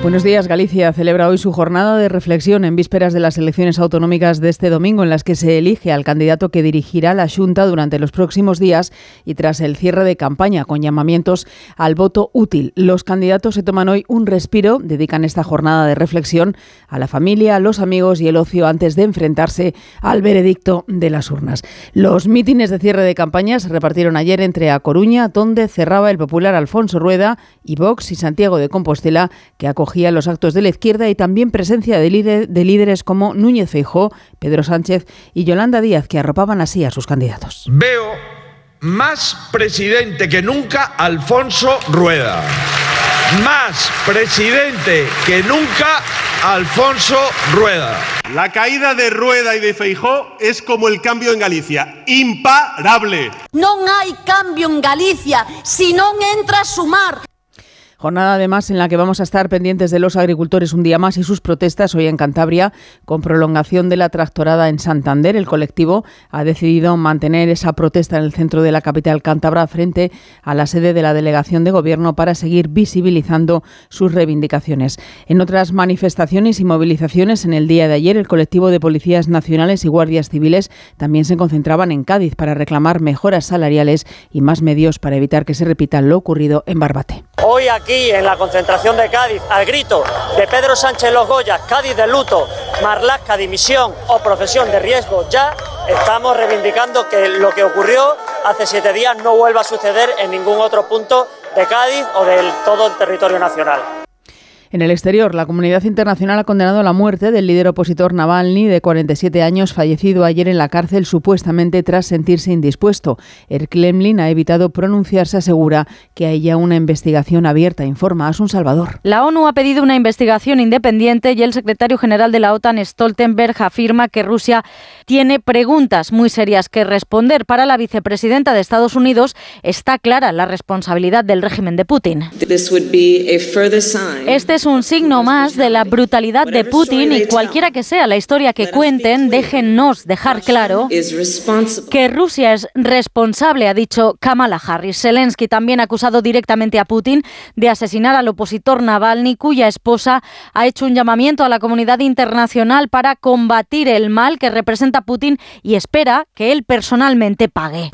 Buenos días. Galicia celebra hoy su jornada de reflexión en vísperas de las elecciones autonómicas de este domingo, en las que se elige al candidato que dirigirá la Junta durante los próximos días y tras el cierre de campaña, con llamamientos al voto útil. Los candidatos se toman hoy un respiro, dedican esta jornada de reflexión a la familia, los amigos y el ocio antes de enfrentarse al veredicto de las urnas. Los mítines de cierre de campaña se repartieron ayer entre A Coruña, donde cerraba el popular Alfonso Rueda, y Vox y Santiago de Compostela, que acogió los actos de la izquierda y también presencia de, líderes como Núñez Feijó, Pedro Sánchez y Yolanda Díaz, que arropaban así a sus candidatos. Veo más presidente que nunca Alfonso Rueda. Más presidente que nunca Alfonso Rueda. La caída de Rueda y de Feijó es como el cambio en Galicia, imparable. No hay cambio en Galicia si no entra a sumar. Jornada además en la que vamos a estar pendientes de los agricultores un día más y sus protestas hoy en Cantabria con prolongación de la tractorada en Santander. El colectivo ha decidido mantener esa protesta en el centro de la capital cántabra frente a la sede de la delegación de gobierno para seguir visibilizando sus reivindicaciones. En otras manifestaciones y movilizaciones en el día de ayer el colectivo de policías nacionales y guardias civiles también se concentraban en Cádiz para reclamar mejoras salariales y más medios para evitar que se repita lo ocurrido en Barbate. Hoy aquí en la concentración de Cádiz, al grito de Pedro Sánchez Los Goyas, Cádiz de luto, Marlasca dimisión o profesión de riesgo ya, estamos reivindicando que lo que ocurrió hace siete días no vuelva a suceder en ningún otro punto de Cádiz o de todo el territorio nacional. En el exterior, la comunidad internacional ha condenado la muerte del líder opositor Navalny, de 47 años, fallecido ayer en la cárcel supuestamente tras sentirse indispuesto. El Kremlin ha evitado pronunciarse, asegura que haya una investigación abierta, informa a Sun Salvador. La ONU ha pedido una investigación independiente y el secretario general de la OTAN, Stoltenberg, afirma que Rusia tiene preguntas muy serias que responder. Para la vicepresidenta de Estados Unidos está clara la responsabilidad del régimen de Putin. Este es un signo más de la brutalidad de Putin y cualquiera que sea la historia que cuenten, déjennos dejar claro que Rusia es responsable, ha dicho Kamala Harris. Zelensky también ha acusado directamente a Putin de asesinar al opositor Navalny, cuya esposa ha hecho un llamamiento a la comunidad internacional para combatir el mal que representa Putin y espera que él personalmente pague.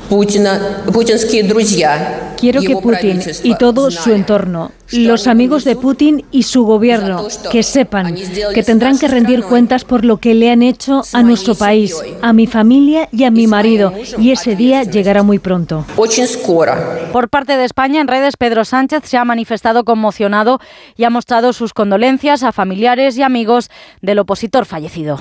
Quiero que Putin y todo su entorno, los amigos de Putin y su gobierno, que sepan que tendrán que rendir cuentas por lo que le han hecho a nuestro país, a mi familia y a mi marido, y ese día llegará muy pronto. Por parte de España, en redes, Pedro Sánchez se ha manifestado conmocionado y ha mostrado sus condolencias a familiares y amigos del opositor fallecido.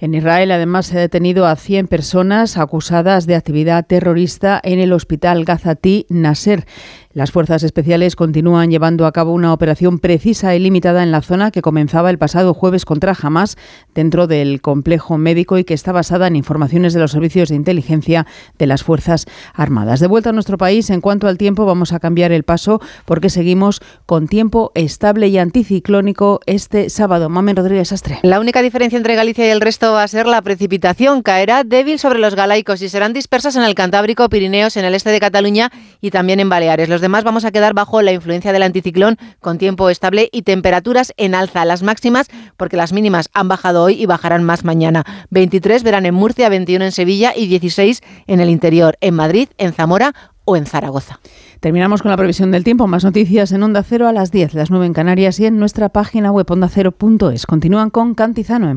En Israel, además, se ha detenido a 100 personas acusadas de actividad terrorista en el hospital Gazati Nasser. Las fuerzas especiales continúan llevando a cabo una operación precisa y limitada en la zona que comenzaba el pasado jueves contra Hamas dentro del complejo médico y que está basada en informaciones de los servicios de inteligencia de las Fuerzas Armadas. De vuelta a nuestro país, en cuanto al tiempo, vamos a cambiar el paso porque seguimos con tiempo estable y anticiclónico este sábado. Mamen Rodríguez Astre. La única diferencia entre Galicia y el resto va a ser la precipitación. Caerá débil sobre los galaicos y serán dispersas en el Cantábrico, Pirineos, en el este de Cataluña y también en Baleares. Demás vamos a quedar bajo la influencia del anticiclón con tiempo estable y temperaturas en alza. Las máximas, porque las mínimas han bajado hoy y bajarán más mañana. 23 verán en Murcia, 21 en Sevilla y 16 en el interior, en Madrid, en Zamora o en Zaragoza. Terminamos con la previsión del tiempo. Más noticias en Onda Cero a las 10, las 9 en Canarias y en nuestra página web ondacero.es. Continúan con Cantizano.